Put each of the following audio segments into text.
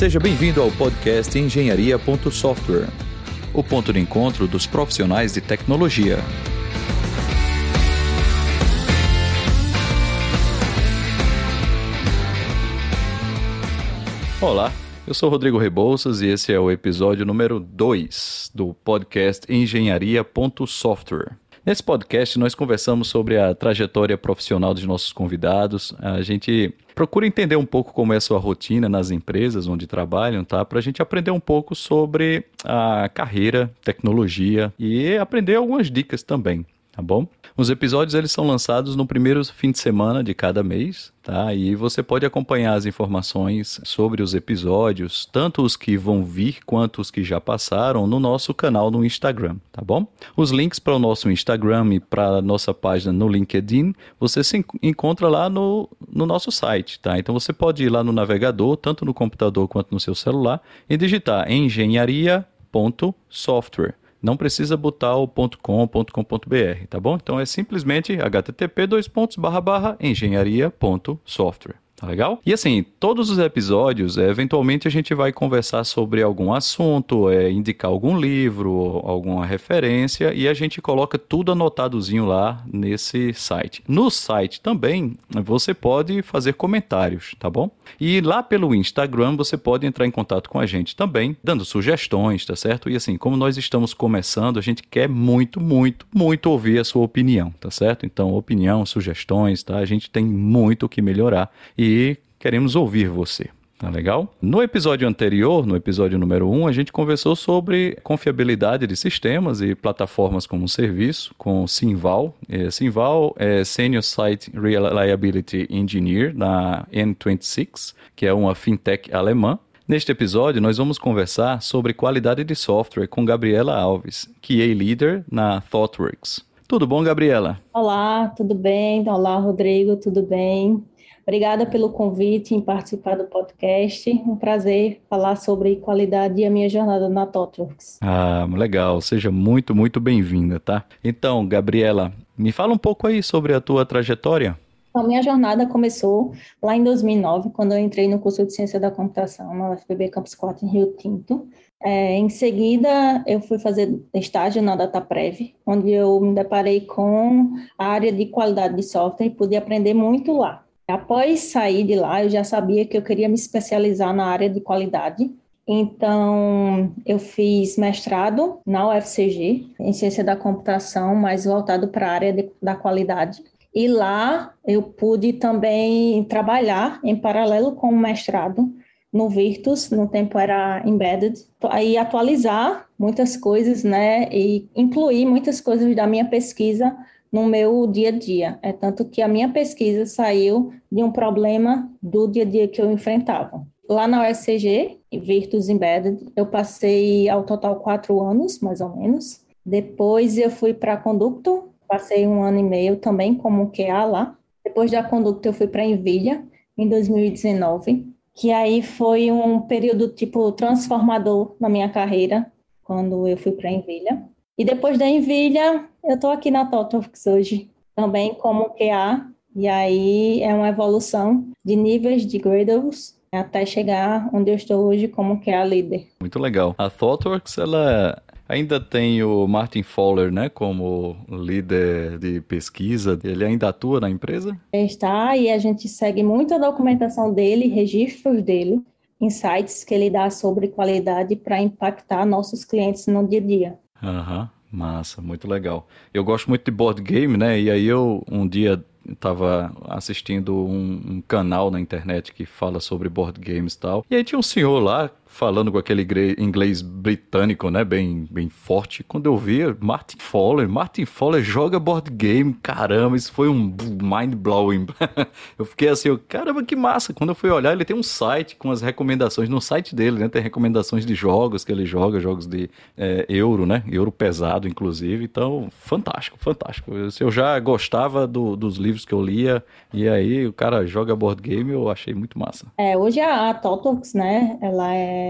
Seja bem-vindo ao podcast Engenharia.software, o ponto de encontro dos profissionais de tecnologia. Olá, eu sou Rodrigo Rebouças e esse é o episódio número 2 do podcast Engenharia.software. Nesse podcast, nós conversamos sobre a trajetória profissional dos nossos convidados. A gente procura entender um pouco como é a sua rotina nas empresas onde trabalham, tá? Para a gente aprender um pouco sobre a carreira, tecnologia e aprender algumas dicas também tá bom? Os episódios eles são lançados no primeiro fim de semana de cada mês, tá? E você pode acompanhar as informações sobre os episódios, tanto os que vão vir quanto os que já passaram, no nosso canal no Instagram, tá bom? Os links para o nosso Instagram e para a nossa página no LinkedIn, você se encontra lá no, no nosso site, tá? Então você pode ir lá no navegador, tanto no computador quanto no seu celular, e digitar engenharia.software não precisa botar o .com, .com.br, tá bom? Então é simplesmente http engenharia.software. Tá legal? E assim, todos os episódios, é, eventualmente a gente vai conversar sobre algum assunto, é, indicar algum livro, alguma referência, e a gente coloca tudo anotadozinho lá nesse site. No site também você pode fazer comentários, tá bom? E lá pelo Instagram você pode entrar em contato com a gente também, dando sugestões, tá certo? E assim, como nós estamos começando, a gente quer muito, muito, muito ouvir a sua opinião, tá certo? Então, opinião, sugestões, tá? A gente tem muito o que melhorar. E e queremos ouvir você. Tá legal? No episódio anterior, no episódio número 1, um, a gente conversou sobre confiabilidade de sistemas e plataformas como serviço com Simval. É, Simval é Senior Site Reliability Engineer na N26, que é uma fintech alemã. Neste episódio, nós vamos conversar sobre qualidade de software com Gabriela Alves, QA Leader na ThoughtWorks. Tudo bom, Gabriela? Olá, tudo bem? Olá, Rodrigo, tudo bem? Obrigada pelo convite em participar do podcast. Um prazer falar sobre qualidade e a minha jornada na TOTWORKS. Ah, legal. Seja muito, muito bem-vinda, tá? Então, Gabriela, me fala um pouco aí sobre a tua trajetória. A minha jornada começou lá em 2009, quando eu entrei no curso de Ciência da Computação na UFPB Campus 4 em Rio Tinto. É, em seguida, eu fui fazer estágio na DataPrev, onde eu me deparei com a área de qualidade de software e pude aprender muito lá. Após sair de lá, eu já sabia que eu queria me especializar na área de qualidade. Então, eu fiz mestrado na UFCG, em ciência da computação, mas voltado para a área de, da qualidade. E lá eu pude também trabalhar em paralelo com o mestrado no Virtus, no tempo era embedded, aí atualizar muitas coisas, né, e incluir muitas coisas da minha pesquisa no meu dia a dia. É tanto que a minha pesquisa saiu de um problema do dia a dia que eu enfrentava. Lá na USCG, Virtus Embedded, eu passei ao total quatro anos, mais ou menos. Depois eu fui para Conducto, passei um ano e meio também como QA lá. Depois da Conducto eu fui para Nvidia, em 2019, que aí foi um período tipo transformador na minha carreira, quando eu fui para Nvidia. E depois da Nvidia, eu estou aqui na TOTOFX hoje, também como QA, e aí é uma evolução de níveis de Gradles até chegar onde eu estou hoje como QA líder. Muito legal. A ThoughtWorks, ela ainda tem o Martin Fowler, né, como líder de pesquisa. Ele ainda atua na empresa? Está, e a gente segue muito a documentação dele, registros dele, insights que ele dá sobre qualidade para impactar nossos clientes no dia a dia. Aham, uhum, massa, muito legal. Eu gosto muito de board game, né? E aí eu um dia estava assistindo um, um, canal na internet que fala sobre board games e tal. E aí tinha um senhor lá falando com aquele inglês britânico, né, bem, bem forte. Quando eu vi Martin Fowler, Martin Fowler joga board game, caramba, isso foi um mind blowing. eu fiquei assim, caramba, que massa. Quando eu fui olhar, ele tem um site com as recomendações no site dele, né, tem recomendações de jogos que ele joga, jogos de é, euro, né, euro pesado, inclusive. Então, fantástico, fantástico. Eu, eu já gostava do, dos livros que eu lia e aí o cara joga board game, eu achei muito massa. É, hoje a, a Totox, né, ela é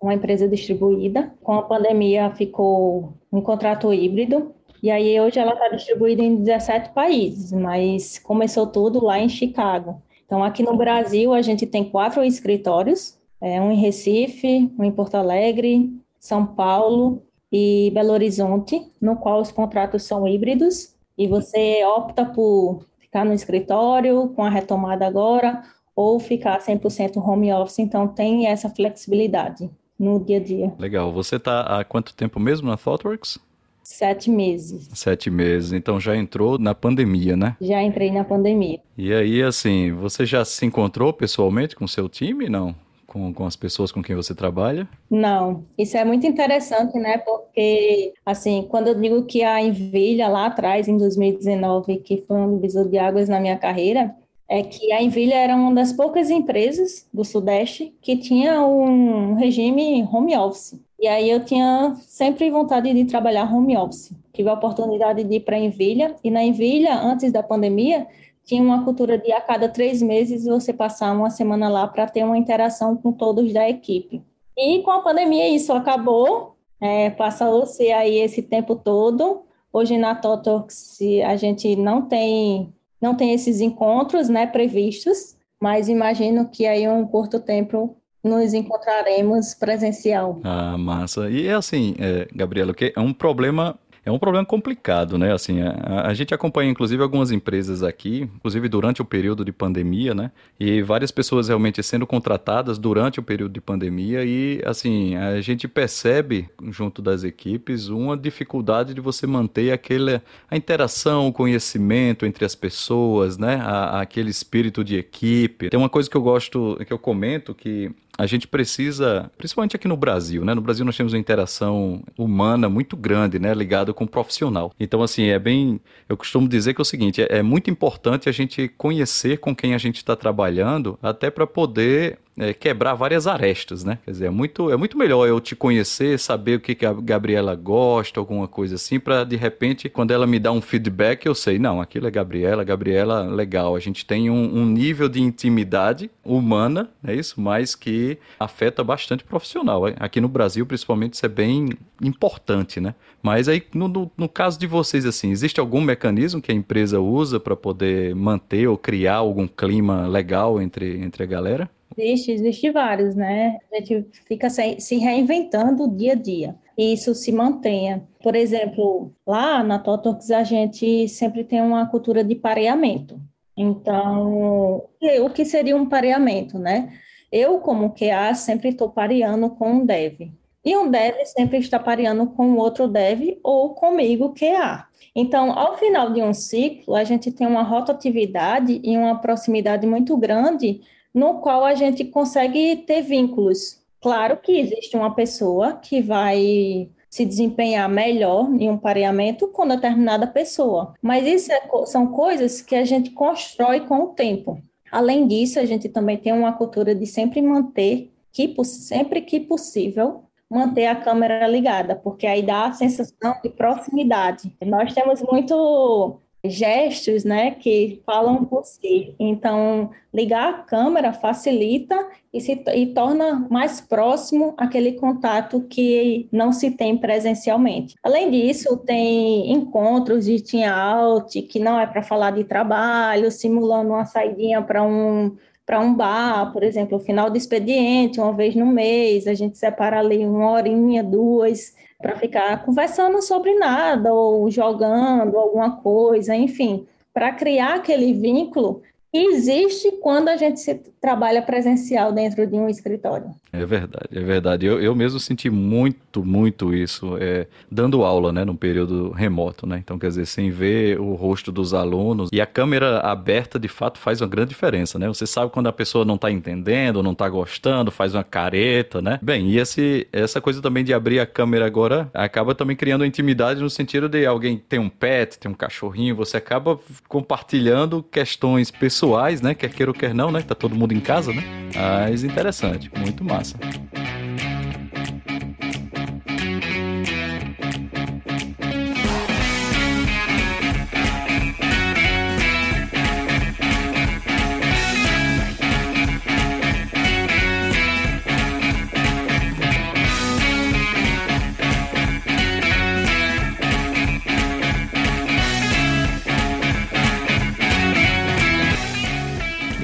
uma empresa distribuída. Com a pandemia ficou um contrato híbrido. E aí hoje ela está distribuída em 17 países, mas começou tudo lá em Chicago. Então aqui no Brasil a gente tem quatro escritórios É, um em Recife, um em Porto Alegre, São Paulo e Belo Horizonte, no qual os contratos são híbridos e você opta por ficar no escritório com a retomada agora ou ficar 100% home office, então tem essa flexibilidade no dia a dia. Legal. Você está há quanto tempo mesmo na ThoughtWorks? Sete meses. Sete meses. Então já entrou na pandemia, né? Já entrei na pandemia. E aí, assim, você já se encontrou pessoalmente com o seu time, não? Com, com as pessoas com quem você trabalha? Não, isso é muito interessante, né? Porque, assim, quando eu digo que a Envilha lá atrás, em 2019, que foi um divisor de águas na minha carreira, é que a Envilha era uma das poucas empresas do Sudeste que tinha um regime home office. E aí eu tinha sempre vontade de trabalhar home office. Tive a oportunidade de ir para a Envilha, e na Envilha, antes da pandemia, tinha uma cultura de a cada três meses você passar uma semana lá para ter uma interação com todos da equipe. E com a pandemia isso acabou, é, passou-se aí esse tempo todo. Hoje na Totox a gente não tem não tem esses encontros, né, previstos, mas imagino que aí um curto tempo nos encontraremos presencial. Ah, massa. E é assim, é, Gabriela, que é um problema é um problema complicado, né? Assim, a, a, gente acompanha inclusive algumas empresas aqui, inclusive durante o período de pandemia, né? E várias pessoas realmente sendo contratadas durante o período de pandemia e assim, a gente percebe junto das equipes uma dificuldade de você manter aquele a interação, o conhecimento entre as pessoas, né? A, aquele espírito de equipe. Tem uma coisa que eu gosto, que eu comento que a gente precisa, principalmente aqui no Brasil, né? No Brasil nós temos uma interação humana muito grande, né? Ligada com o profissional. Então, assim, é bem. Eu costumo dizer que é o seguinte: é, é muito importante a gente conhecer com quem a gente está trabalhando, até para poder é, quebrar várias arestas, né? Quer dizer, é muito, é muito melhor eu te conhecer, saber o que, que a Gabriela gosta, alguma coisa assim, para de repente, quando ela me dá um feedback, eu sei, não, aquilo é Gabriela, Gabriela, legal. A gente tem um, um nível de intimidade humana, é isso? Mas que afeta bastante o profissional. Aqui no Brasil, principalmente, isso é bem importante, né? Mas aí, no, no, no caso de vocês, assim, existe algum mecanismo que a empresa usa para poder manter ou criar algum clima legal entre, entre a galera? Existe, existe vários, né? A gente fica se reinventando dia a dia. E isso se mantenha. Por exemplo, lá na Totox a gente sempre tem uma cultura de pareamento. Então, o que seria um pareamento, né? Eu, como QA, sempre estou pareando com um dev. E um dev sempre está pareando com outro dev ou comigo QA. Então, ao final de um ciclo, a gente tem uma rotatividade e uma proximidade muito grande no qual a gente consegue ter vínculos. Claro que existe uma pessoa que vai se desempenhar melhor em um pareamento com determinada pessoa, mas isso é, são coisas que a gente constrói com o tempo. Além disso, a gente também tem uma cultura de sempre manter, que, sempre que possível, manter a câmera ligada, porque aí dá a sensação de proximidade. Nós temos muito gestos, né, que falam por si. Então, ligar a câmera facilita e, se, e torna mais próximo aquele contato que não se tem presencialmente. Além disso, tem encontros de team out, que não é para falar de trabalho, simulando uma saidinha para um para um bar, por exemplo, final do expediente, uma vez no mês, a gente separa ali uma horinha, duas, para ficar conversando sobre nada ou jogando alguma coisa, enfim, para criar aquele vínculo existe quando a gente se trabalha presencial dentro de um escritório. É verdade, é verdade. Eu, eu mesmo senti muito, muito isso é, dando aula, né, num período remoto, né? Então, quer dizer, sem ver o rosto dos alunos e a câmera aberta, de fato, faz uma grande diferença, né? Você sabe quando a pessoa não está entendendo, não está gostando, faz uma careta, né? Bem, e esse, essa coisa também de abrir a câmera agora acaba também criando intimidade no sentido de alguém tem um pet, tem um cachorrinho, você acaba compartilhando questões pessoais, né? Quer queira ou quer não, né? Tá todo mundo em casa, né? Mas interessante, muito massa.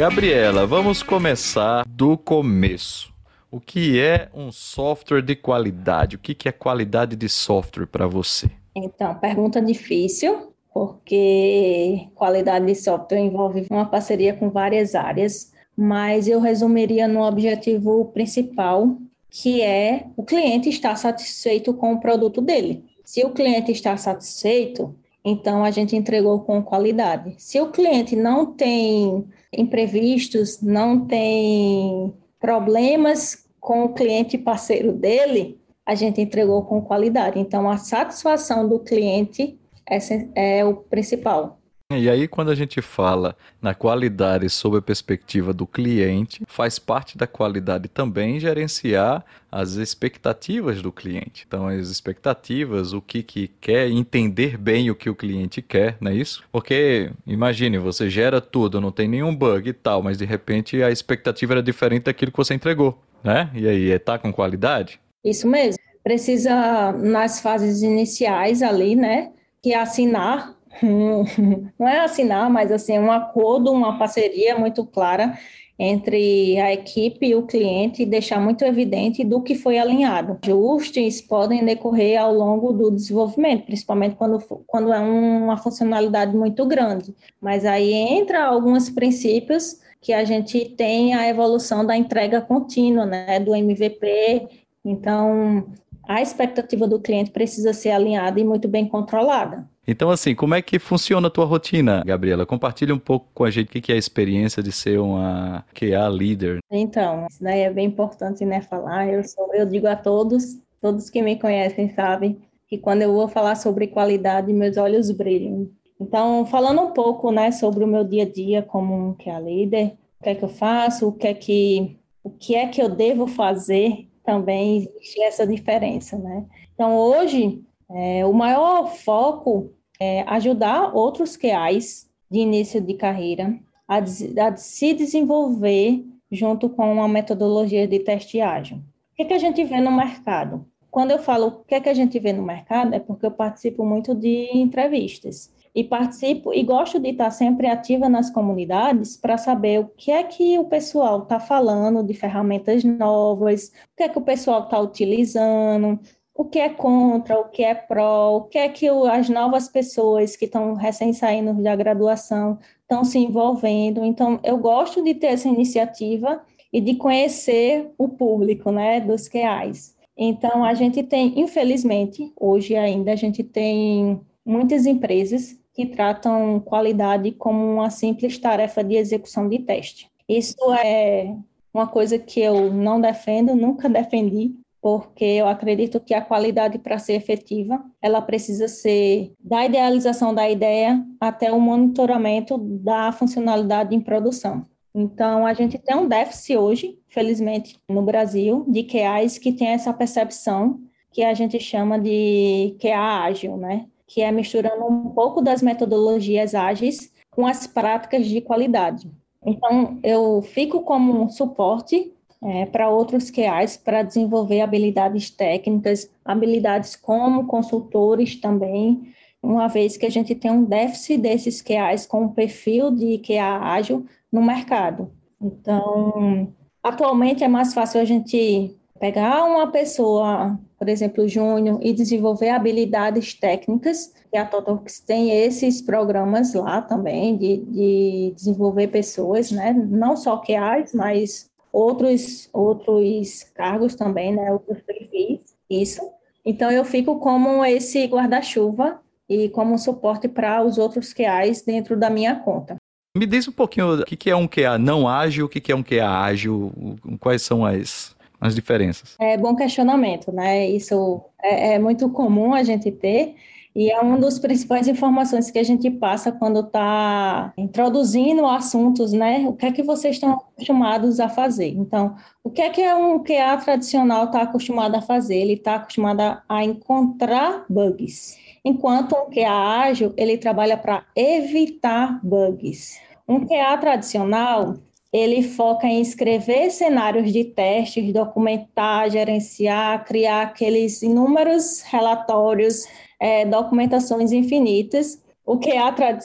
Gabriela, vamos começar do começo. O que é um software de qualidade? O que é qualidade de software para você? Então, pergunta difícil, porque qualidade de software envolve uma parceria com várias áreas, mas eu resumiria no objetivo principal, que é o cliente estar satisfeito com o produto dele. Se o cliente está satisfeito, então a gente entregou com qualidade. Se o cliente não tem imprevistos, não tem problemas com o cliente parceiro dele, a gente entregou com qualidade. Então a satisfação do cliente é, é o principal. E aí, quando a gente fala na qualidade sob a perspectiva do cliente, faz parte da qualidade também gerenciar as expectativas do cliente. Então, as expectativas, o que, que quer, entender bem o que o cliente quer, não é isso? Porque, imagine, você gera tudo, não tem nenhum bug e tal, mas de repente a expectativa era diferente daquilo que você entregou, né? E aí, está com qualidade? Isso mesmo. Precisa, nas fases iniciais ali, né, que assinar não é assinar, mas assim, um acordo, uma parceria muito clara entre a equipe e o cliente e deixar muito evidente do que foi alinhado. Ajustes podem decorrer ao longo do desenvolvimento, principalmente quando, quando é uma funcionalidade muito grande. Mas aí entra alguns princípios que a gente tem a evolução da entrega contínua, né, do MVP. Então, a expectativa do cliente precisa ser alinhada e muito bem controlada. Então, assim, como é que funciona a tua rotina, Gabriela? Compartilha um pouco com a gente o que é a experiência de ser uma QA líder. Então, isso daí é bem importante, né, falar. Eu, sou, eu digo a todos, todos que me conhecem sabem, que quando eu vou falar sobre qualidade, meus olhos brilham. Então, falando um pouco, né, sobre o meu dia a dia como um QA líder, o que é que eu faço, o que é que, o que, é que eu devo fazer, também existe essa diferença, né? Então, hoje, é, o maior foco é, ajudar outros QAs de início de carreira a, a, se desenvolver junto com uma metodologia de teste ágil. O que, é que a gente vê no mercado? Quando eu falo o que é que a gente vê no mercado, é porque eu participo muito de entrevistas e participo e gosto de estar sempre ativa nas comunidades para saber o que é que o pessoal está falando de ferramentas novas, o que é que o pessoal está utilizando, o que é contra, o que é pró, o que é que as novas pessoas que estão recém saindo da graduação estão se envolvendo. Então, eu gosto de ter essa iniciativa e de conhecer o público, né, dos QAs. Então, a gente tem, infelizmente, hoje ainda, a gente tem muitas empresas que tratam qualidade como uma simples tarefa de execução de teste. Isso é uma coisa que eu não defendo, nunca defendi, porque eu acredito que a qualidade para ser efetiva, ela precisa ser da idealização da ideia até o monitoramento da funcionalidade em produção. Então, a gente tem um déficit hoje, felizmente, no Brasil, de QAs que tem essa percepção que a gente chama de QA ágil, né? Que é misturando um pouco das metodologias ágeis com as práticas de qualidade. Então, eu fico como um suporte é, para outros QAs para desenvolver habilidades técnicas, habilidades como consultores também, uma vez que a gente tem um déficit desses QAs com o perfil de QA ágil no mercado. Então, atualmente é mais fácil a gente pegar uma pessoa, por exemplo, júnior, e desenvolver habilidades técnicas, e a Totalx tem esses programas lá também de, de desenvolver pessoas, né? Não só QAs, mas outros, outros cargos também, né, outros perfis, isso. Então, eu fico como esse guarda-chuva e como suporte para os outros QAs dentro da minha conta. Me diz um pouquinho o que é um QA não ágil, o que é um QA ágil, quais são as, as diferenças? É bom questionamento, né? Isso é, é muito comum a gente ter. E é uma das principais informações que a gente passa quando está introduzindo assuntos, né? O que é que vocês estão acostumados a fazer? Então, o que é que um QA tradicional está acostumado a fazer? Ele está acostumado a encontrar bugs. Enquanto um QA ágil, ele trabalha para evitar bugs. Um QA tradicional, ele foca em escrever cenários de testes, documentar, gerenciar, criar aqueles inúmeros relatórios é, documentações infinitas. O que, é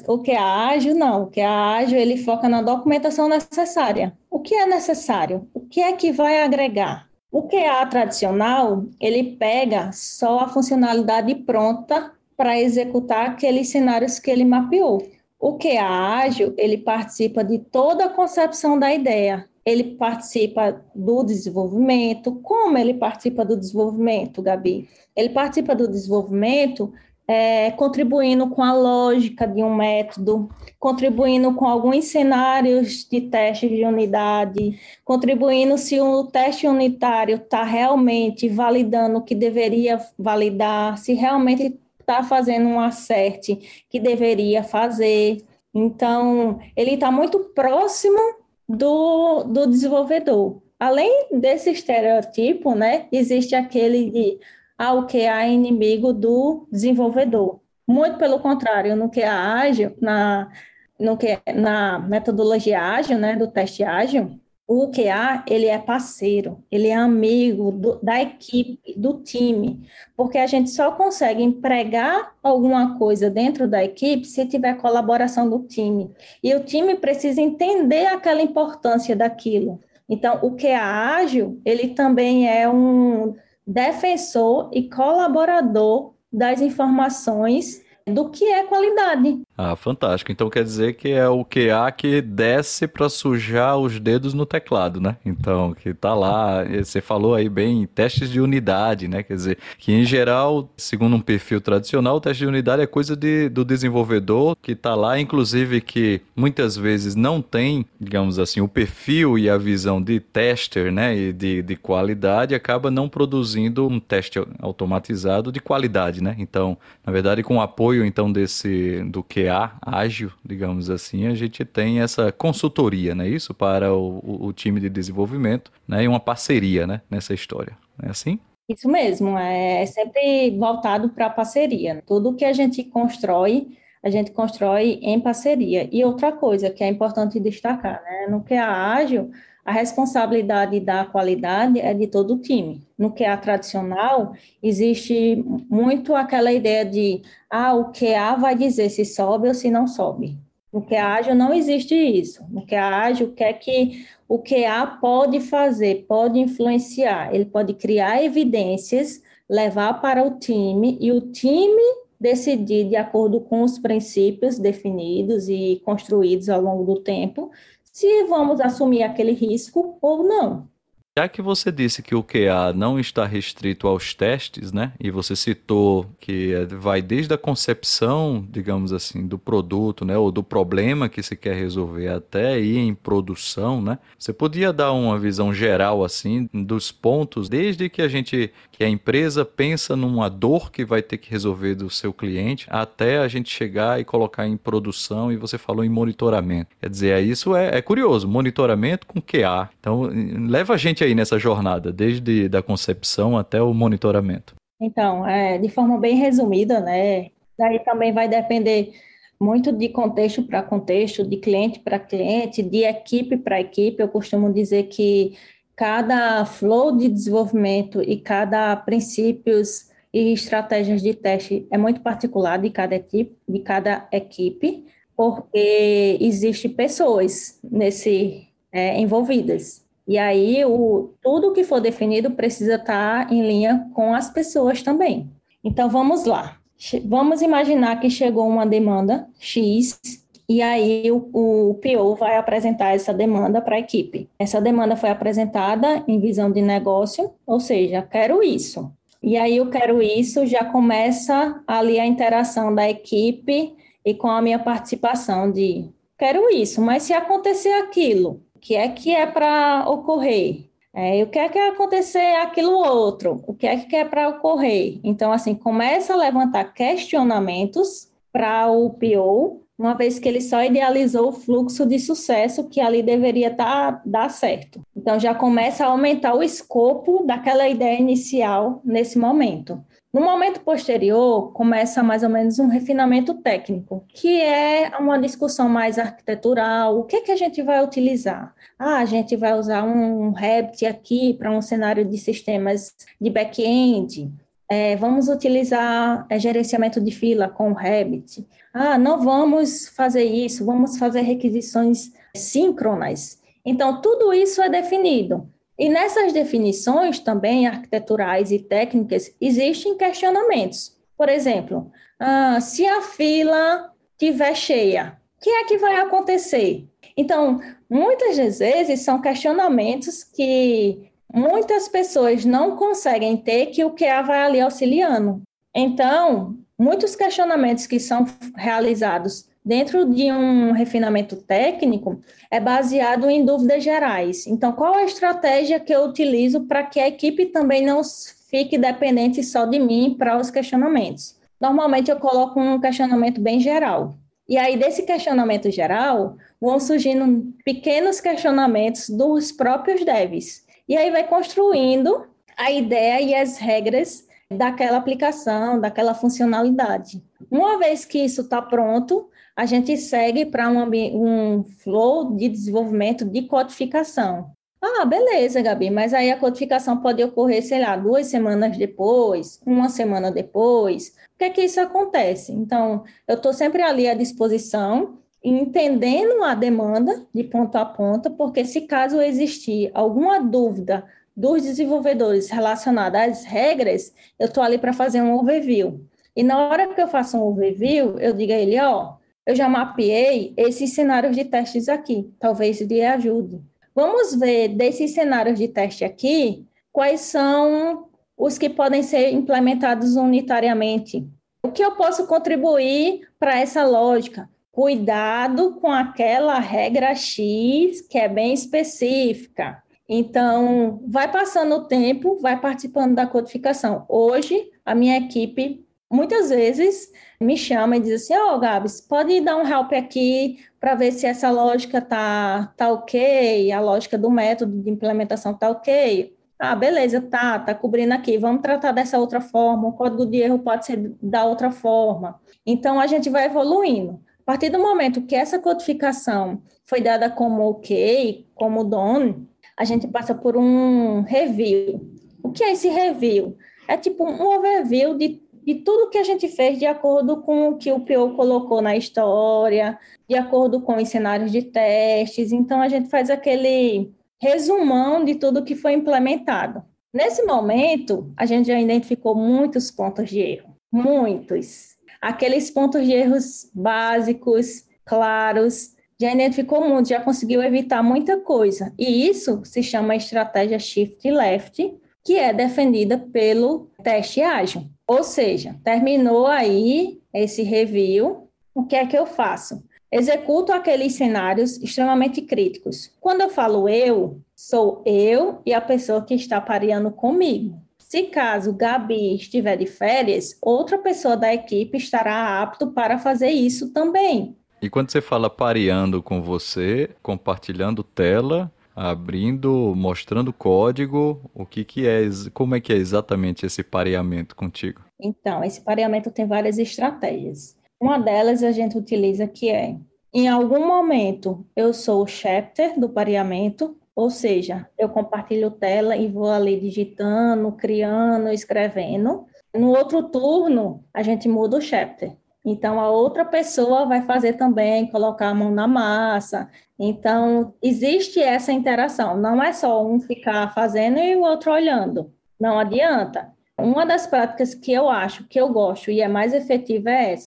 o que é ágil, não. O que é ágil, ele foca na documentação necessária. O que é necessário? O que é que vai agregar? O QA tradicional, ele pega só a funcionalidade pronta para executar aqueles cenários que ele mapeou. O QA ágil, ele participa de toda a concepção da ideia. Ele participa do desenvolvimento. Como ele participa do desenvolvimento, Gabi? Ele participa do desenvolvimento é, contribuindo com a lógica de um método, contribuindo com alguns cenários de testes de unidade, contribuindo se o teste unitário está realmente validando o que deveria validar, se realmente está fazendo um acerte que deveria fazer. Então, ele está muito próximo do, do desenvolvedor. Além desse estereotipo, né, existe aquele de ao que é inimigo do desenvolvedor. Muito pelo contrário, no que é ágil, na, no que é, na metodologia ágil, né, do teste ágil, o QA, ele é parceiro, ele é amigo do, da equipe, do time, porque a gente só consegue empregar alguma coisa dentro da equipe se tiver colaboração do time. E o time precisa entender aquela importância daquilo. Então, o QA ágil, ele também é um defensor e colaborador das informações do que é qualidade. Ah, fantástico. Então quer dizer que é o QA que desce para sujar os dedos no teclado, né? Então, que tá lá, você falou aí bem, testes de unidade, né? Quer dizer, que em geral, segundo um perfil tradicional, o teste de unidade é coisa de, do desenvolvedor que tá lá, inclusive que muitas vezes não tem, digamos assim, o perfil e a visão de tester, né? E de, de qualidade, acaba não produzindo um teste automatizado de qualidade, né? Então, na verdade, com o apoio então desse do QA QA ágil, digamos assim, a gente tem essa consultoria, né? Isso para o, o, time de desenvolvimento, né? E uma parceria, né? Nessa história, é assim? Isso mesmo, é sempre voltado para a parceria. Tudo que a gente constrói, a gente constrói em parceria. E outra coisa que é importante destacar, né? No QA ágil, a responsabilidade da qualidade é de todo o time. No QA tradicional, existe muito aquela ideia de, ah, o QA vai dizer se sobe ou se não sobe. No QA ágil não existe isso. No QA ágil, o que é que o QA pode fazer? Pode influenciar. Ele pode criar evidências, levar para o time e o time decidir de acordo com os princípios definidos e construídos ao longo do tempo se vamos assumir aquele risco ou não. Já que você disse que o QA não está restrito aos testes, né? E você citou que é, vai desde a concepção, digamos assim, do produto, né? Ou do problema que se quer resolver até ir em produção, né? Você podia dar uma visão geral, assim, dos pontos, desde que a gente, que a empresa pensa numa dor que vai ter que resolver do seu cliente, até a gente chegar e colocar em produção, e você falou em monitoramento. Quer dizer, isso é, é curioso, monitoramento com QA. Então, leva a gente aí nessa jornada, desde da concepção até o monitoramento? Então, é, de forma bem resumida, né? Daí também vai depender muito de contexto para contexto, de cliente para cliente, de equipe para equipe. Eu costumo dizer que cada flow de desenvolvimento e cada princípios e estratégias de teste é muito particular de cada equipe, de cada equipe porque existe pessoas nesse é, envolvidas. E aí, o, tudo que for definido precisa estar em linha com as pessoas também. Então, vamos lá. Vamos imaginar que chegou uma demanda X e aí o, o PO vai apresentar essa demanda para a equipe. Essa demanda foi apresentada em visão de negócio, ou seja, quero isso. E aí eu quero isso, já começa ali a interação da equipe e com a minha participação de quero isso, mas se acontecer aquilo, que é que é para ocorrer? É, o que é que vai acontecer aquilo outro? O que é que é para ocorrer? Então, assim, começa a levantar questionamentos para o PO, uma vez que ele só idealizou o fluxo de sucesso que ali deveria tá, dar certo. Então, já começa a aumentar o escopo daquela ideia inicial nesse momento. No momento posterior, começa mais ou menos um refinamento técnico, que é uma discussão mais arquitetural. O que, é que a gente vai utilizar? Ah, a gente vai usar um Rabbit aqui para um cenário de sistemas de back-end. É, vamos utilizar é, gerenciamento de fila com Rabbit. Ah, não vamos fazer isso, vamos fazer requisições síncronas. Então, tudo isso é definido. E nessas definições também arquiteturais e técnicas existem questionamentos. Por exemplo, ah, se a fila tiver cheia, o que é que vai acontecer? Então, muitas vezes são questionamentos que muitas pessoas não conseguem ter que o QA vai ali auxiliando. Então, muitos questionamentos que são realizados dentro de um refinamento técnico é baseado em dúvidas gerais. Então, qual a estratégia que eu utilizo para que a equipe também não fique dependente só de mim para os questionamentos? Normalmente eu coloco um questionamento bem geral. E aí, desse questionamento geral, vão surgindo pequenos questionamentos dos próprios devs. E aí vai construindo a ideia e as regras daquela aplicação, daquela funcionalidade. Uma vez que isso está pronto, a gente segue para um, um flow de desenvolvimento de codificação. Ah, beleza, Gabi, mas aí a codificação pode ocorrer, sei lá, duas semanas depois, uma semana depois. Por que é que isso acontece? Então, eu estou sempre ali à disposição, entendendo a demanda de ponta a ponta, porque se caso existir alguma dúvida dos desenvolvedores relacionada às regras, eu estou ali para fazer um overview. E na hora que eu faço um overview, eu digo a ele, ó, eu já mapeei esses cenários de testes aqui, talvez lhe ajude. Vamos ver desses cenários de teste aqui, quais são os que podem ser implementados unitariamente. O que eu posso contribuir para essa lógica? Cuidado com aquela regra X que é bem específica. Então, vai passando o tempo, vai participando da codificação. Hoje, a minha equipe muitas vezes me chama e diz assim: Ó, oh, Gabs, pode dar um help aqui para ver se essa lógica tá, tá ok, a lógica do método de implementação tá ok. Ah, beleza, tá, tá cobrindo aqui. Vamos tratar dessa outra forma. O código de erro pode ser da outra forma. Então a gente vai evoluindo. A partir do momento que essa codificação foi dada como ok, como done, a gente passa por um review. O que é esse review? É tipo um overview de de tudo que a gente fez de acordo com o que o PO colocou na história, de acordo com os cenários de testes. Então, a gente faz aquele resumão de tudo que foi implementado. Nesse momento, a gente já identificou muitos pontos de erro, muitos. Aqueles pontos de erros básicos, claros, já identificou muito, já conseguiu evitar muita coisa. E isso se chama estratégia shift left, que é defendida pelo teste ágil. Ou seja, terminou aí esse review, o que é que eu faço? Executo aqueles cenários extremamente críticos. Quando eu falo eu, sou eu e a pessoa que está pareando comigo. Se caso Gabi estiver de férias, outra pessoa da equipe estará apto para fazer isso também. E quando você fala pareando com você, compartilhando tela, abrindo, mostrando código, o que que é, como é que é exatamente esse pareamento contigo? Então, esse pareamento tem várias estratégias. Uma delas a gente utiliza que é, em algum momento eu sou o chapter do pareamento, ou seja, eu compartilho tela e vou ali digitando, criando, escrevendo. No outro turno, a gente muda o chapter. Então, a outra pessoa vai fazer também, colocar a mão na massa. Então, existe essa interação. Não é só um ficar fazendo e o outro olhando. Não adianta. Uma das práticas que eu acho que eu gosto e é mais efetiva é essa.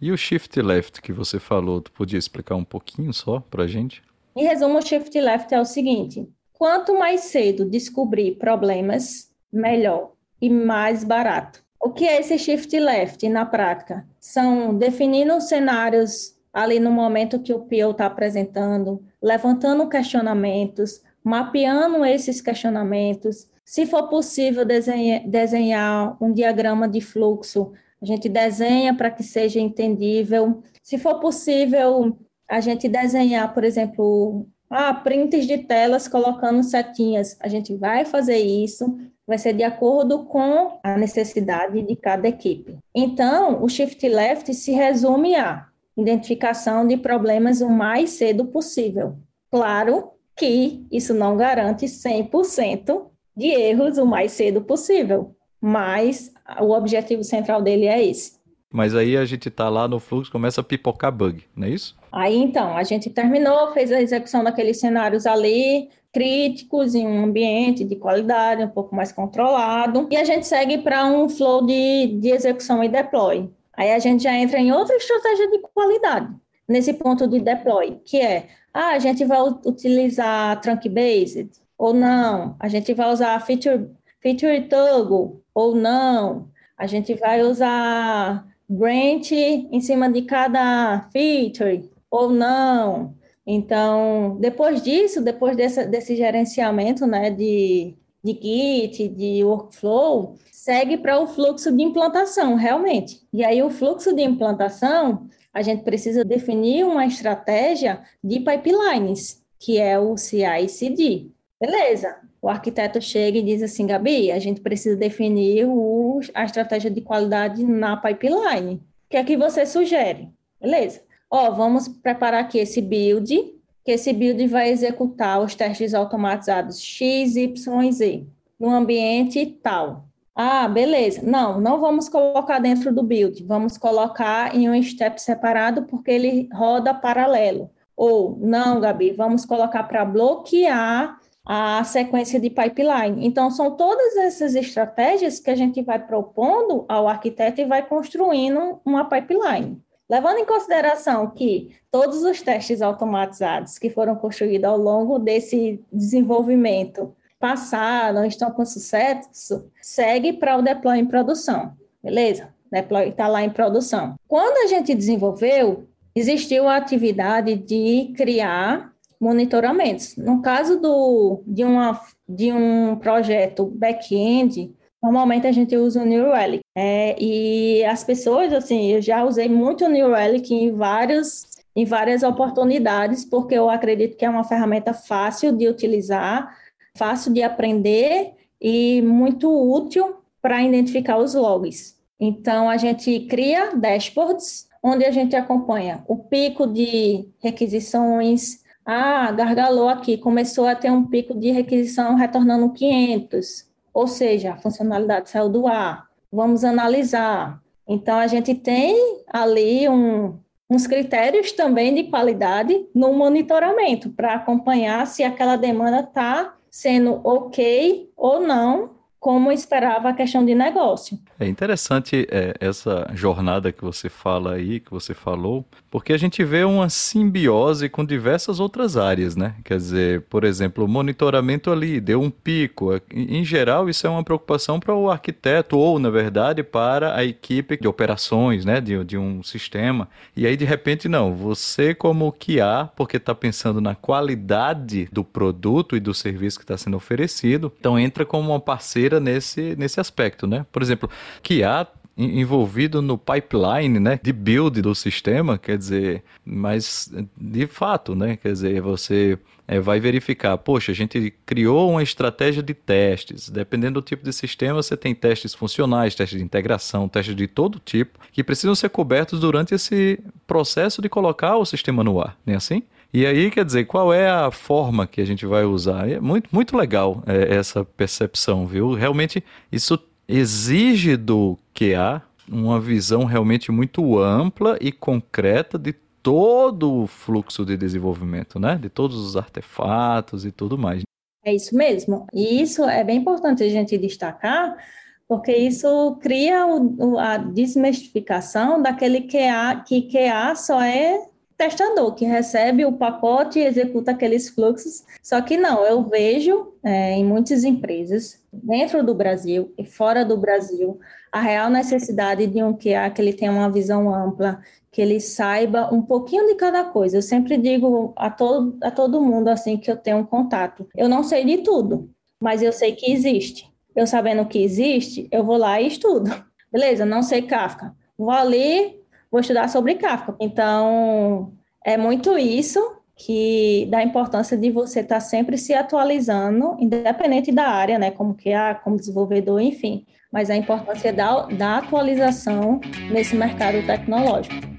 E o shift left que você falou, tu podia explicar um pouquinho só para a gente? Em resumo, o shift left é o seguinte: quanto mais cedo descobrir problemas, melhor e mais barato. O que é esse shift left na prática? São definindo cenários ali no momento que o PO está apresentando, levantando questionamentos, mapeando esses questionamentos. Se for possível desenhar, um diagrama de fluxo, a gente desenha para que seja entendível. Se for possível, a gente desenhar, por exemplo, ah, prints de telas colocando setinhas. A gente vai fazer isso vai ser de acordo com a necessidade de cada equipe. Então, o shift left se resume a identificação de problemas o mais cedo possível. Claro que isso não garante 100% de erros o mais cedo possível, mas o objetivo central dele é esse. Mas aí a gente tá lá no fluxo, começa a pipocar bug, não é isso? Aí então, a gente terminou, fez a execução daqueles cenários ali, críticos, em um ambiente de qualidade um pouco mais controlado, e a gente segue para um flow de, de execução e deploy. Aí a gente já entra em outra estratégia de qualidade, nesse ponto de deploy, que é, ah, a gente vai utilizar trunk-based ou não, a gente vai usar feature, feature toggle ou não, a gente vai usar branch em cima de cada feature ou não. Então, depois disso, depois desse, desse gerenciamento né, de, de Git, de workflow, segue para o fluxo de implantação, realmente. E aí, o fluxo de implantação, a gente precisa definir uma estratégia de pipelines, que é o CI/CD. Beleza, o arquiteto chega e diz assim, Gabi, a gente precisa definir o, a estratégia de qualidade na pipeline. O que é que você sugere? Beleza. Ó, vamos preparar aqui esse build, que esse build vai executar os testes automatizados X, Y Z, no ambiente tal. Ah, beleza. Não, não vamos colocar dentro do build, vamos colocar em um step separado porque ele roda paralelo. Ou, não, Gabi, vamos colocar para bloquear a sequência de pipeline. Então, são todas essas estratégias que a gente vai propondo ao arquiteto e vai construindo uma pipeline. Levando em consideração que todos os testes automatizados que foram construídos ao longo desse desenvolvimento passaram, estão com sucesso, segue para o deploy em produção, beleza? Deploy está lá em produção. Quando a gente desenvolveu, existiu a atividade de criar monitoramentos. No caso do, de, uma, de um projeto back-end, normalmente a gente usa o New Relic. É, e as pessoas, assim, eu já usei muito o New Relic em vários em várias oportunidades, porque eu acredito que é uma ferramenta fácil de utilizar, fácil de aprender e muito útil para identificar os logs. Então, a gente cria dashboards, onde a gente acompanha o pico de requisições, ah, gargalou aqui, começou a ter um pico de requisição retornando 500, ou seja, a funcionalidade saiu do ar. Vamos analisar. Então, a gente tem ali um, uns critérios também de qualidade no monitoramento, para acompanhar se aquela demanda está sendo ok ou não, como esperava a questão de negócio. É interessante é, essa jornada que você fala aí, que você falou, porque a gente vê uma simbiose com diversas outras áreas, né? Quer dizer, por exemplo, o monitoramento ali deu um pico. Em geral, isso é uma preocupação para o arquiteto, ou, na verdade, para a equipe de operações, né? De, de um sistema. E aí, de repente, não, você como QA, porque está pensando na qualidade do produto e do serviço que está sendo oferecido, então entra como uma parceira nesse, nesse aspecto, né? Por exemplo, QA envolvido no pipeline, né, de build do sistema, quer dizer, mas de fato, né, quer dizer, você é, vai verificar, poxa, a gente criou uma estratégia de testes, dependendo do tipo de sistema, você tem testes funcionais, testes de integração, testes de todo tipo, que precisam ser cobertos durante esse processo de colocar o sistema no ar, não é assim? E aí, quer dizer, qual é a forma que a gente vai usar? É muito, muito legal é, essa percepção, viu? Realmente, isso exige do QA uma visão realmente muito ampla e concreta de todo o fluxo de desenvolvimento, né? De todos os artefatos e tudo mais. É isso mesmo. E isso é bem importante a gente destacar, porque isso cria o, a desmistificação daquele QA, que QA só é testador que recebe o pacote e executa aqueles fluxos. Só que não, eu vejo é, em muitas empresas, dentro do Brasil e fora do Brasil, a real necessidade de um QA que ele tenha uma visão ampla, que ele saiba um pouquinho de cada coisa. Eu sempre digo a todo, a todo mundo assim que eu tenho um contato, eu não sei de tudo, mas eu sei que existe. Eu sabendo que existe, eu vou lá e estudo. Beleza, não sei Kafka. Vou ali, vou estudar sobre Kafka. Então, é muito isso que dá importância de você estar tá sempre se atualizando, independente da área, né, como que é, como desenvolvedor, enfim, mas a importância da, da atualização nesse mercado tecnológico.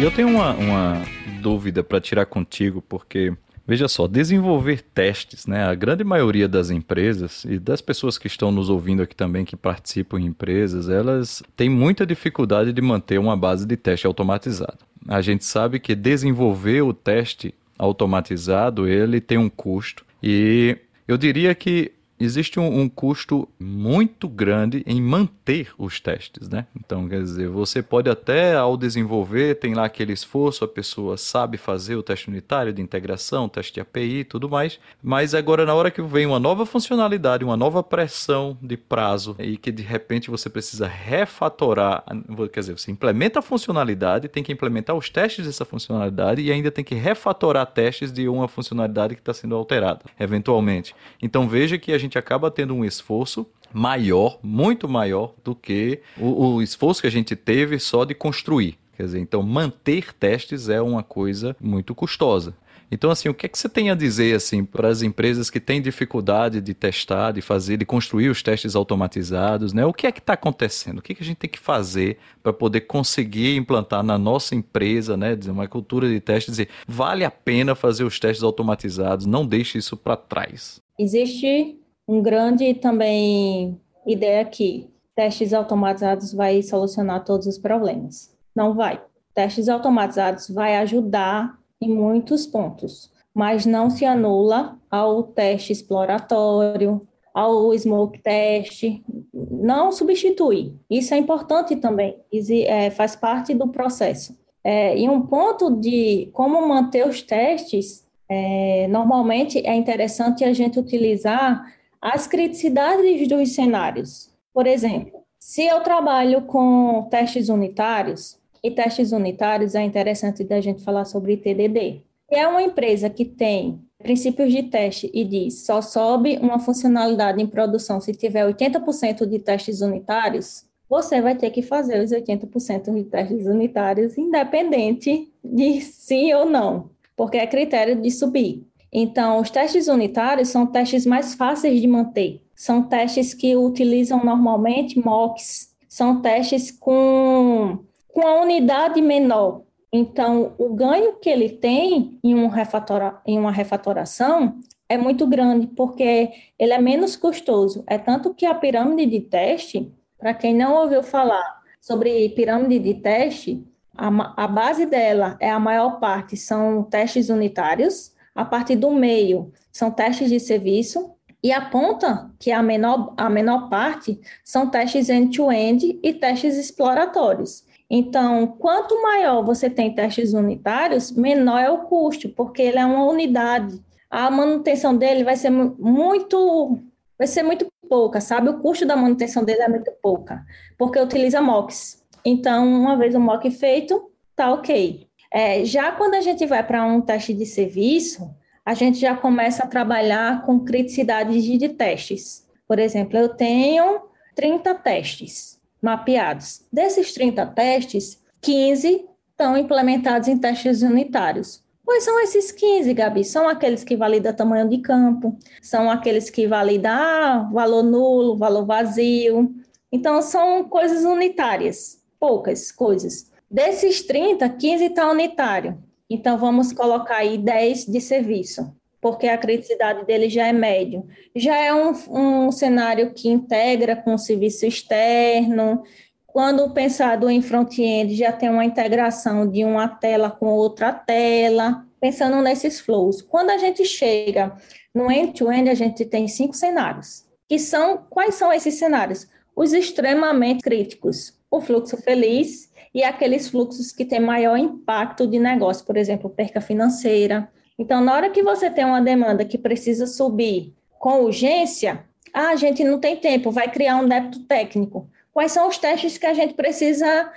E eu tenho uma, uma dúvida para tirar contigo, porque Veja só, desenvolver testes, né? A grande maioria das empresas e das pessoas que estão nos ouvindo aqui também, que participam em empresas, elas têm muita dificuldade de manter uma base de teste automatizada. A gente sabe que desenvolver o teste automatizado, ele tem um custo e eu diria que existe um, um, custo muito grande em manter os testes, né? Então, quer dizer, você pode até, ao desenvolver, tem lá aquele esforço, a pessoa sabe fazer o teste unitário de integração, teste de API e tudo mais, mas agora na hora que vem uma nova funcionalidade, uma nova pressão de prazo e que de repente você precisa refatorar, quer dizer, você implementa a funcionalidade, tem que implementar os testes dessa funcionalidade e ainda tem que refatorar testes de uma funcionalidade que está sendo alterada, eventualmente. Então veja que a gente gente acaba tendo um esforço maior, muito maior do que o, o esforço que a gente teve só de construir. Quer dizer, então manter testes é uma coisa muito custosa. Então, assim, o que é que você tem a dizer assim para as empresas que têm dificuldade de testar, de fazer, de construir os testes automatizados, né? O que é que está acontecendo? O que, é que a gente tem que fazer para poder conseguir implantar na nossa empresa, né? Uma cultura de testes, dizer, vale a pena fazer os testes automatizados, não deixe isso para trás. Existe um grande também ideia que testes automatizados vai solucionar todos os problemas. Não vai. Testes automatizados vai ajudar em muitos pontos, mas não se anula ao teste exploratório, ao smoke test, não substitui. Isso é importante também, é, faz parte do processo. É, e um ponto de como manter os testes, é, normalmente é interessante a gente utilizar as criticidades dos cenários. Por exemplo, se eu trabalho com testes unitários, e testes unitários é interessante da gente falar sobre TDD. Se é uma empresa que tem princípios de teste e diz só sobe uma funcionalidade em produção se tiver 80% de testes unitários, você vai ter que fazer os 80% de testes unitários, independente de sim ou não, porque é critério de subir. Então, os testes unitários são testes mais fáceis de manter. São testes que utilizam normalmente mocks. São testes com, com a unidade menor. Então, o ganho que ele tem em, um refatora, em uma refatoração é muito grande, porque ele é menos custoso. É tanto que a pirâmide de teste, para quem não ouviu falar sobre pirâmide de teste, a, a base dela é a maior parte são testes unitários, a partir do meio são testes de serviço e a ponta, que é a menor, a menor parte, são testes end-to-end -end e testes exploratórios. Então, quanto maior você tem testes unitários, menor é o custo, porque ele é uma unidade. A manutenção dele vai ser muito, vai ser muito pouca, sabe? O custo da manutenção dele é muito pouca, porque utiliza mocks. Então, uma vez o mock feito, tá ok. É, já quando a gente vai para um teste de serviço, a gente já começa a trabalhar com criticidades de testes. Por exemplo, eu tenho 30 testes mapeados. Desses 30 testes, 15 estão implementados em testes unitários. Quais são esses 15, Gabi? São aqueles que validam tamanho de campo, são aqueles que validam ah, valor nulo, valor vazio. Então, são coisas unitárias, poucas coisas. Desses 30, 15 está unitário. Então, vamos colocar aí 10 de serviço, porque a criticidade dele já é médio. Já é um, um cenário que integra com o serviço externo. Quando pensado em front-end, já tem uma integração de uma tela com outra tela, pensando nesses flows. Quando a gente chega no end-to-end, -end, a gente tem cinco cenários. Que são, quais são esses cenários? Os extremamente críticos. O fluxo feliz, e aqueles fluxos que têm maior impacto de negócio, por exemplo, perca financeira. Então, na hora que você tem uma demanda que precisa subir com urgência, ah, a gente não tem tempo, vai criar um débito técnico. Quais são os testes que a gente precisa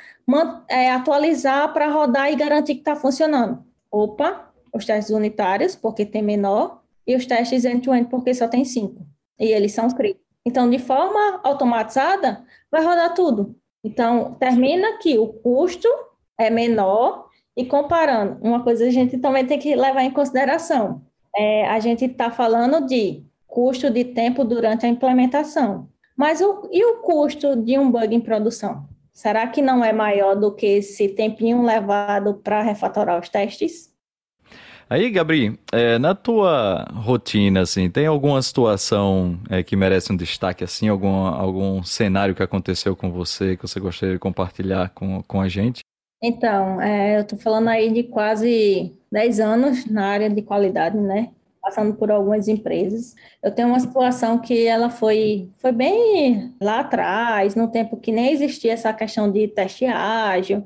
é, atualizar para rodar e garantir que está funcionando? Opa, os testes unitários, porque tem menor, e os testes end-to-end, -end, porque só tem cinco. E eles são críticos. Então, de forma automatizada, vai rodar tudo. Então, termina que o custo é menor e comparando, uma coisa a gente também tem que levar em consideração. É, a gente está falando de custo de tempo durante a implementação. Mas o, e o custo de um bug em produção? Será que não é maior do que esse tempinho levado para refatorar os testes? Aí, Gabriel, é, na tua rotina, assim, tem alguma situação é, que merece um destaque, assim, algum, algum cenário que aconteceu com você que você gostaria de compartilhar com, com a gente? Então, é, eu estou falando aí de quase 10 anos na área de qualidade, né? Passando por algumas empresas. Eu tenho uma situação que ela foi, foi bem lá atrás, no tempo que nem existia essa questão de teste ágil,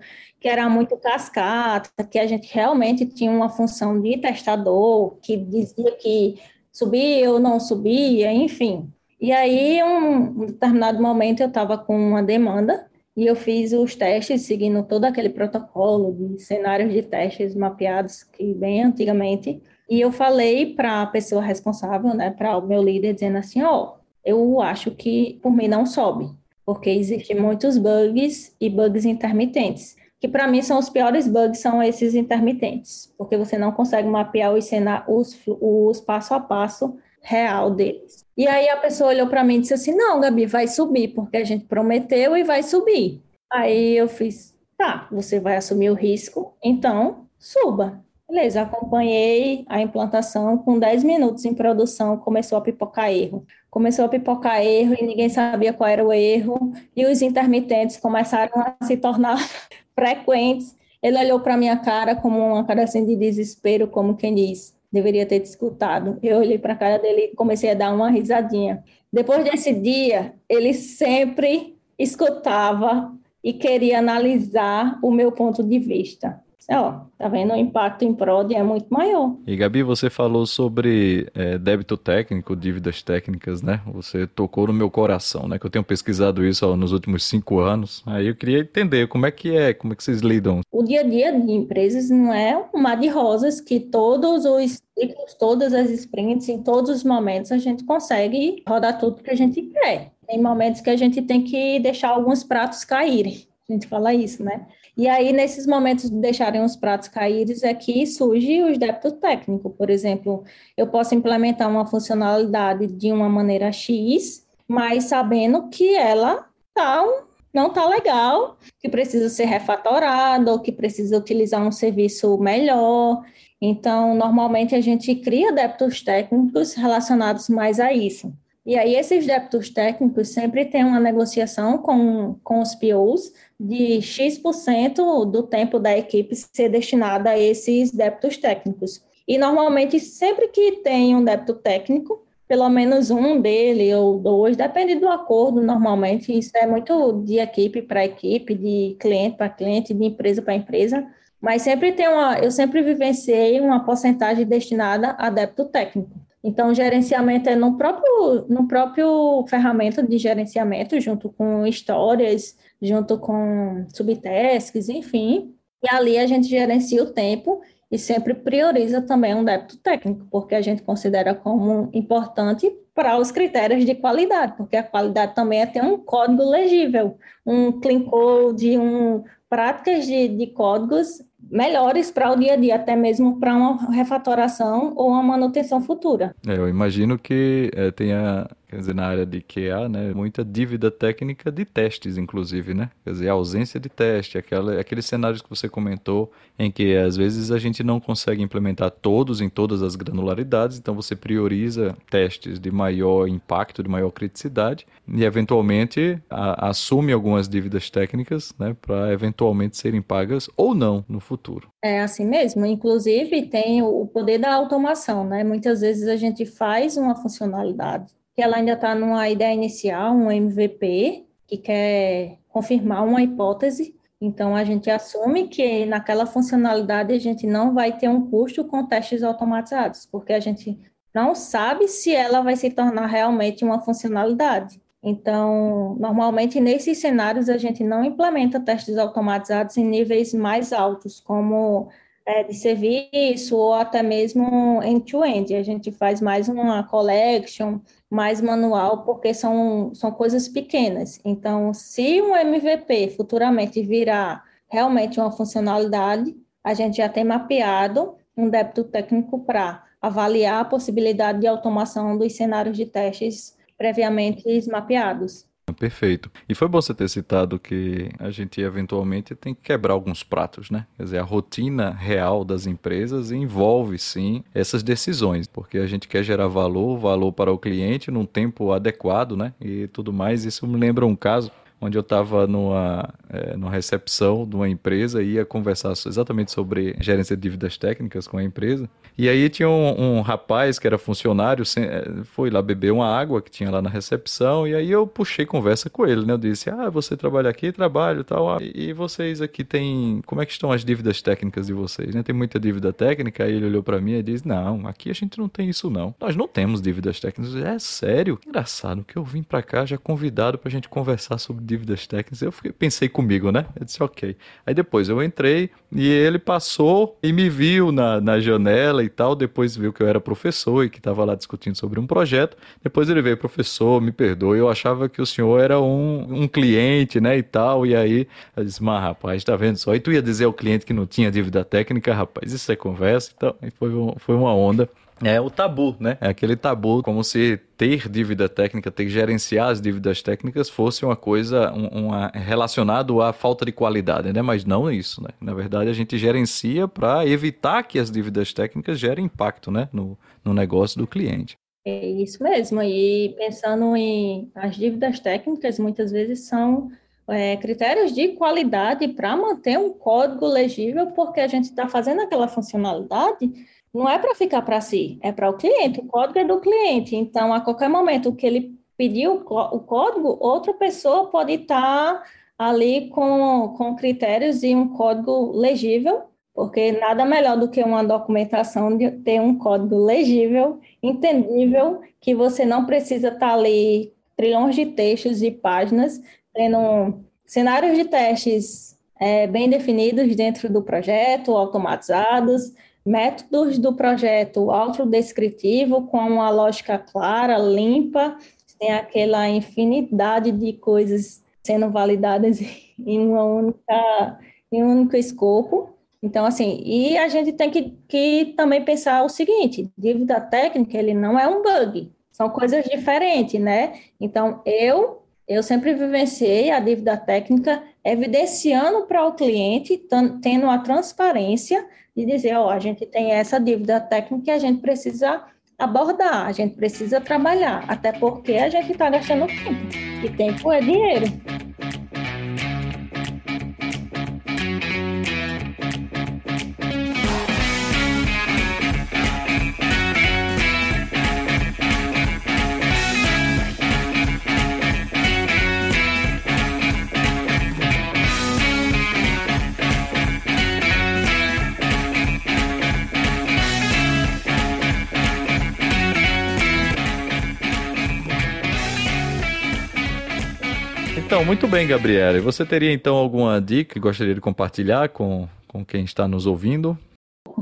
que era muito cascata, que a gente realmente tinha uma função de testador, que dizia que subia ou não subia, enfim. E aí, um, um determinado momento, eu estava com uma demanda e eu fiz os testes seguindo todo aquele protocolo de cenários de testes mapeados que bem antigamente. E eu falei para a pessoa responsável, né, para o meu líder, dizendo assim: ó, oh, eu acho que por mim não sobe, porque existem muitos bugs e bugs intermitentes que para mim são os piores bugs, são esses intermitentes, porque você não consegue mapear os, os, os passo a passo real deles. E aí a pessoa olhou para mim e disse assim: Não, Gabi, vai subir, porque a gente prometeu e vai subir. Aí eu fiz: Tá, você vai assumir o risco, então suba. Beleza, acompanhei a implantação com 10 minutos em produção, começou a pipocar erro. Começou a pipocar erro e ninguém sabia qual era o erro, e os intermitentes começaram a se tornar frequentes. Ele olhou para minha cara como uma cara assim de desespero, como quem diz: deveria ter te escutado. Eu olhei para a cara dele e comecei a dar uma risadinha. Depois desse dia, ele sempre escutava e queria analisar o meu ponto de vista ó, tá vendo? O impacto em prod é muito maior. E Gabi, você falou sobre é, débito técnico, dívidas técnicas, né? Você tocou no meu coração, né? Que eu tenho pesquisado isso ó, nos últimos cinco anos. Aí eu queria entender como é que é, como é que vocês lidam. O dia a dia de empresas não é um mar de rosas que todos os ciclos, todas as sprints, em todos os momentos a gente consegue rodar tudo que a gente quer. Tem momentos que a gente tem que deixar alguns pratos caírem. A gente fala isso, né? E aí, nesses momentos de deixarem os pratos caírem, é que surge os débitos técnicos. Por exemplo, eu posso implementar uma funcionalidade de uma maneira X, mas sabendo que ela tá, não está legal, que precisa ser refatorada, ou que precisa utilizar um serviço melhor. Então, normalmente a gente cria débitos técnicos relacionados mais a isso. E aí, esses débitos técnicos sempre têm uma negociação com, com os POs de X% do tempo da equipe ser destinado a esses débitos técnicos. E, normalmente, sempre que tem um débito técnico, pelo menos um dele ou dois, depende do acordo, normalmente, isso é muito de equipe para equipe, de cliente para cliente, de empresa para empresa, mas sempre tem uma, eu sempre vivenciei uma porcentagem destinada a débito técnico. Então, gerenciamento é no próprio, no próprio ferramenta de gerenciamento, junto com histórias, junto com subtasks, enfim. E ali a gente gerencia o tempo e sempre prioriza também um débito técnico, porque a gente considera como importante para os critérios de qualidade, porque a qualidade também é ter um código legível, um clean code, um, práticas de, de códigos melhores para o dia a dia, até mesmo para uma refatoração ou uma manutenção futura. É, eu imagino que é, tenha quer dizer, na área de QA, né, muita dívida técnica de testes, inclusive, né? Quer dizer, a ausência de teste, aquela, aqueles cenários que você comentou, em que às vezes a gente não consegue implementar todos em todas as granularidades, então você prioriza testes de maior impacto, de maior criticidade, e eventualmente a, assume algumas dívidas técnicas, né, para eventualmente serem pagas ou não no futuro. É assim mesmo, inclusive tem o poder da automação, né? Muitas vezes a gente faz uma funcionalidade que ela ainda está numa ideia inicial, um MVP, que quer confirmar uma hipótese. Então, a gente assume que naquela funcionalidade a gente não vai ter um custo com testes automatizados, porque a gente não sabe se ela vai se tornar realmente uma funcionalidade. Então, normalmente nesses cenários a gente não implementa testes automatizados em níveis mais altos, como é, de serviço ou até mesmo end-to-end. -end. A gente faz mais uma collection, mais manual, porque são, são coisas pequenas. Então, se um MVP futuramente virar realmente uma funcionalidade, a gente já tem mapeado um débito técnico para avaliar a possibilidade de automação dos cenários de testes previamente mapeados. Perfeito. E foi bom você ter citado que a gente eventualmente tem que quebrar alguns pratos, né? Quer dizer, a rotina real das empresas envolve sim essas decisões, porque a gente quer gerar valor, valor para o cliente num tempo adequado, né? E tudo mais. Isso me lembra um caso onde eu estava numa, é, numa recepção de uma empresa e ia conversar exatamente sobre gerência de dívidas técnicas com a empresa. E aí tinha um, um rapaz que era funcionário, é, foi lá beber uma água que tinha lá na recepção, e aí eu puxei conversa com ele, né? Eu disse, ah, você trabalha aqui? Trabalho tal. Ah, e vocês aqui têm... Como é que estão as dívidas técnicas de vocês? Né? Tem muita dívida técnica? Aí ele olhou para mim e disse, não, aqui a gente não tem isso não. Nós não temos dívidas técnicas. é sério? Engraçado que eu vim para cá já convidado pra gente conversar sobre dívidas técnicas. Eu fiquei, pensei comigo, né? Eu disse, ok. Aí depois eu entrei e ele passou e me viu na, na janela e tal. Depois viu que eu era professor e que estava lá discutindo sobre um projeto. Depois ele veio, professor, me perdoe, eu achava que o senhor era um, um cliente, né? E tal. E aí eu disse, mas rapaz, tá vendo só? E tu ia dizer ao cliente que não tinha dívida técnica, rapaz, isso é conversa. Então, foi, foi uma onda. É o tabu, né? É aquele tabu, como se ter dívida técnica, ter que gerenciar as dívidas técnicas fosse uma coisa um, uma, relacionado à falta de qualidade, né? Mas não isso, né? Na verdade, a gente gerencia para evitar que as dívidas técnicas gerem impacto, né? No, no negócio do cliente. É isso mesmo. E pensando em as dívidas técnicas, muitas vezes são é, critérios de qualidade para manter um código legível, porque a gente está fazendo aquela funcionalidade não é para ficar para si, é para o cliente. O código é do cliente. Então, a qualquer momento que ele pediu o código, outra pessoa pode estar ali com, com critérios e um código legível, porque nada melhor do que uma documentação de ter um código legível, entendível, que você não precisa estar ali trilhões de textos e páginas, tendo cenários de testes é, bem definidos dentro do projeto, automatizados, métodos do projeto autodescritivo com uma lógica clara, limpa, tem aquela infinidade de coisas sendo validadas em uma única em um único escopo. Então, assim, e a gente tem que, que também pensar o seguinte, dívida técnica, ele não é um bug, são coisas diferentes, né? Então, eu eu sempre vivenciei a dívida técnica evidenciando para o cliente, tendo a transparência de dizer, ó, oh, a gente tem essa dívida técnica que a gente precisa abordar, a gente precisa trabalhar, até porque a gente está gastando tempo, e tempo é dinheiro. Então, muito bem, Gabriela. Você teria então alguma dica que gostaria de compartilhar com, com quem está nos ouvindo?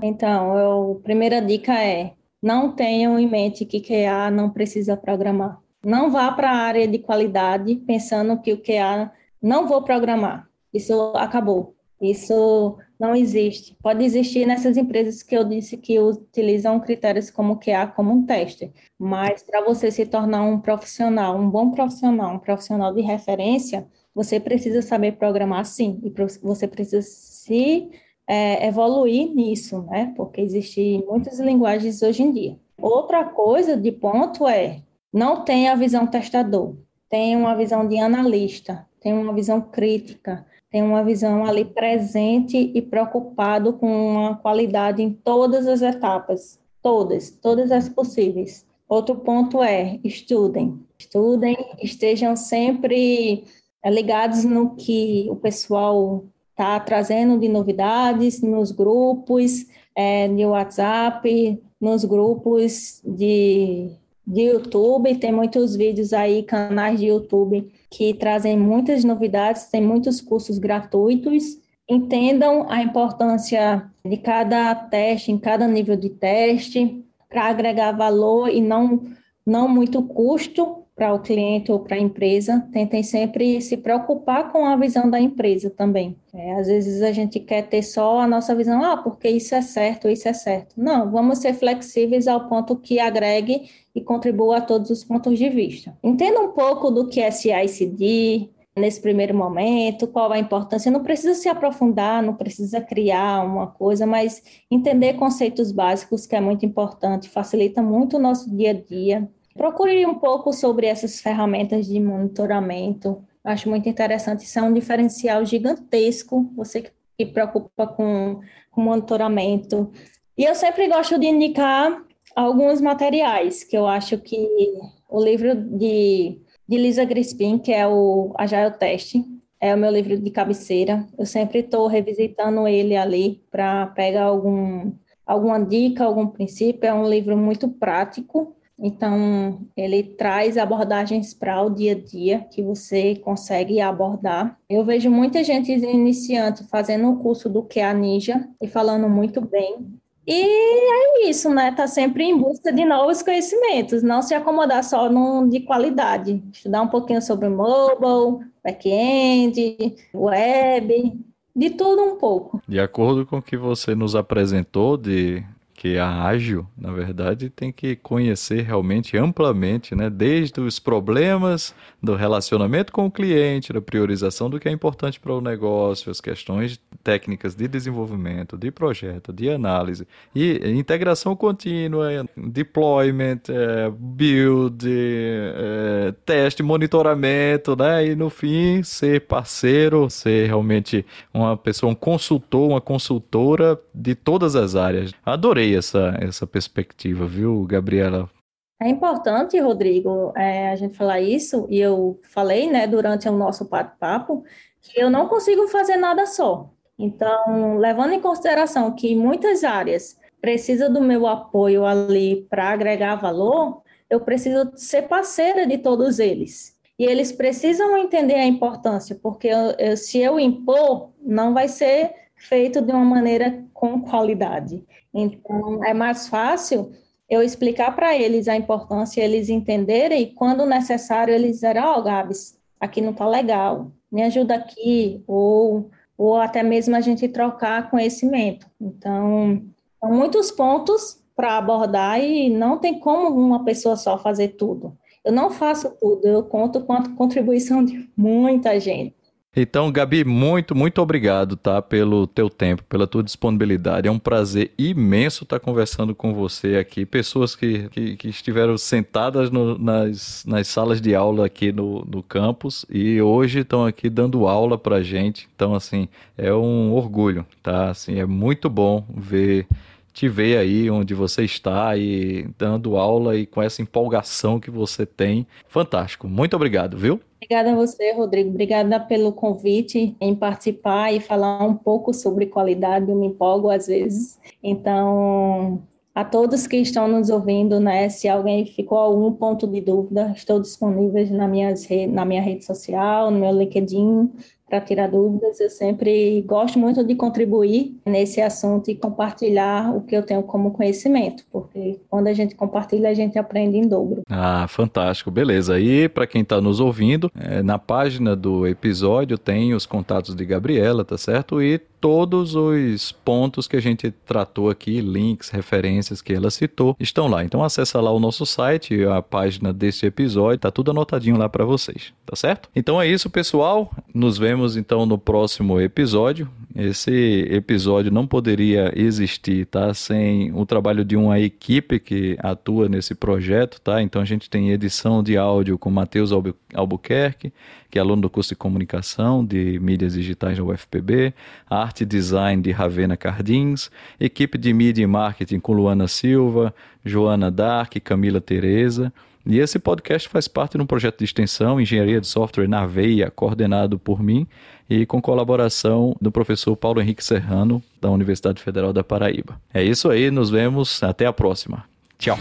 Então, a primeira dica é: não tenham em mente que QA não precisa programar. Não vá para a área de qualidade pensando que o QA não vou programar. Isso acabou. Isso não existe. Pode existir nessas empresas que eu disse que utilizam critérios como QA como um teste, mas para você se tornar um profissional, um bom profissional, um profissional de referência, você precisa saber programar sim, e você precisa se é, evoluir nisso, né? Porque existem muitas linguagens hoje em dia. Outra coisa de ponto é não tenha a visão testador, tenha uma visão de analista, tenha uma visão crítica, tem uma visão ali presente e preocupado com uma qualidade em todas as etapas, todas, todas as possíveis. Outro ponto é estudem, estudem, estejam sempre eh, ligados no que o pessoal está trazendo de novidades nos grupos é, de WhatsApp, nos grupos de de YouTube, tem muitos vídeos aí, canais de YouTube que trazem muitas novidades, tem muitos cursos gratuitos. Entendam a importância de cada teste, em cada nível de teste, para agregar valor e não, não muito custo para o cliente ou para a empresa, tentem sempre se preocupar com a visão da empresa também. É, às vezes a gente quer ter só a nossa visão, ah, porque isso é certo, isso é certo. Não, vamos ser flexíveis ao ponto que agregue e contribua a todos os pontos de vista. Entenda um pouco do que é CICD, nesse primeiro momento, qual a importância. Não precisa se aprofundar, não precisa criar uma coisa, mas entender conceitos básicos, que é muito importante, facilita muito o nosso dia a dia. Procure um pouco sobre essas ferramentas de monitoramento. Acho muito interessante. Isso é um diferencial gigantesco. Você que preocupa com, com monitoramento. E eu sempre gosto de indicar alguns materiais que eu acho que o livro de de Lisa Crispin, que é o Agile Test. É o meu livro de cabeceira. Eu sempre estou revisitando ele ali para pegar algum, alguma dica, algum princípio. É um livro muito prático. Então, ele traz abordagens para o dia a dia que você consegue abordar. Eu vejo muita gente iniciante fazendo o curso do que a Ninja e falando muito bem. E é isso, né? Tá sempre em busca de novos conhecimentos, não se acomodar só num de qualidade. Estudar um pouquinho sobre mobile, back-end, web, de tudo um pouco. De acordo com o que você nos apresentou de que a ágil, na verdade, tem que conhecer realmente amplamente, né? Desde os problemas do relacionamento com o cliente, da priorização do que é importante para o negócio, as questões técnicas de desenvolvimento, de projeto, de análise e integração contínua, deployment, é, build, é, teste, monitoramento, né? E no fim ser parceiro, ser realmente uma pessoa, um consultor, uma consultora de todas as áreas. Adorei essa, essa perspectiva, viu, Gabriela? É importante, Rodrigo, é, a gente falar isso, e eu falei, né, durante o nosso bate-papo, que eu não consigo fazer nada só. Então, levando em consideração que muitas áreas precisam do meu apoio ali para agregar valor, eu preciso ser parceira de todos eles. E eles precisam entender a importância, porque eu, eu, se eu impor, não vai ser feito de uma maneira com qualidade. Então, é mais fácil eu explicar para eles a importância, eles entenderem, e quando necessário, eles dizerem, ó, oh, Gabs, aqui não está legal, me ajuda aqui, ou, ou até mesmo a gente trocar conhecimento. Então, são muitos pontos para abordar e não tem como uma pessoa só fazer tudo. Eu não faço tudo, eu conto com a contribuição de muita gente. Então, Gabi, muito, muito obrigado, tá? Pelo teu tempo, pela tua disponibilidade. É um prazer imenso estar conversando com você aqui. Pessoas que, que, que estiveram sentadas no, nas, nas salas de aula aqui no, no campus e hoje estão aqui dando aula pra gente. Então, assim, é um orgulho, tá? Assim, é muito bom ver te ver aí onde você está e dando aula e com essa empolgação que você tem. Fantástico. Muito obrigado, viu? Obrigada a você, Rodrigo. Obrigada pelo convite em participar e falar um pouco sobre qualidade. Eu me empolgo às vezes. Então, a todos que estão nos ouvindo, né? Se alguém ficou algum ponto de dúvida, estou disponível na, minhas, na minha rede social, no meu LinkedIn, para tirar dúvidas. Eu sempre gosto muito de contribuir nesse assunto e compartilhar o que eu tenho como conhecimento, porque quando a gente compartilha, a gente aprende em dobro. Ah, fantástico, beleza. E para quem está nos ouvindo, é, na página do episódio tem os contatos de Gabriela, tá certo? E todos os pontos que a gente tratou aqui, links, referências que ela citou, estão lá. Então acessa lá o nosso site, a página desse episódio, tá tudo anotadinho lá para vocês, tá certo? Então é isso, pessoal. Nos vemos então no próximo episódio. Esse episódio não poderia existir, tá? Sem o trabalho de uma equipe que atua nesse projeto, tá? Então a gente tem edição de áudio com Matheus Albuquerque, que é aluno do curso de comunicação de mídias digitais da UFPB, design de Ravena Cardins, equipe de mídia e marketing com Luana Silva, Joana Dark, Camila Tereza. E esse podcast faz parte de um projeto de extensão Engenharia de Software na Veia, coordenado por mim e com colaboração do professor Paulo Henrique Serrano, da Universidade Federal da Paraíba. É isso aí, nos vemos, até a próxima. Tchau.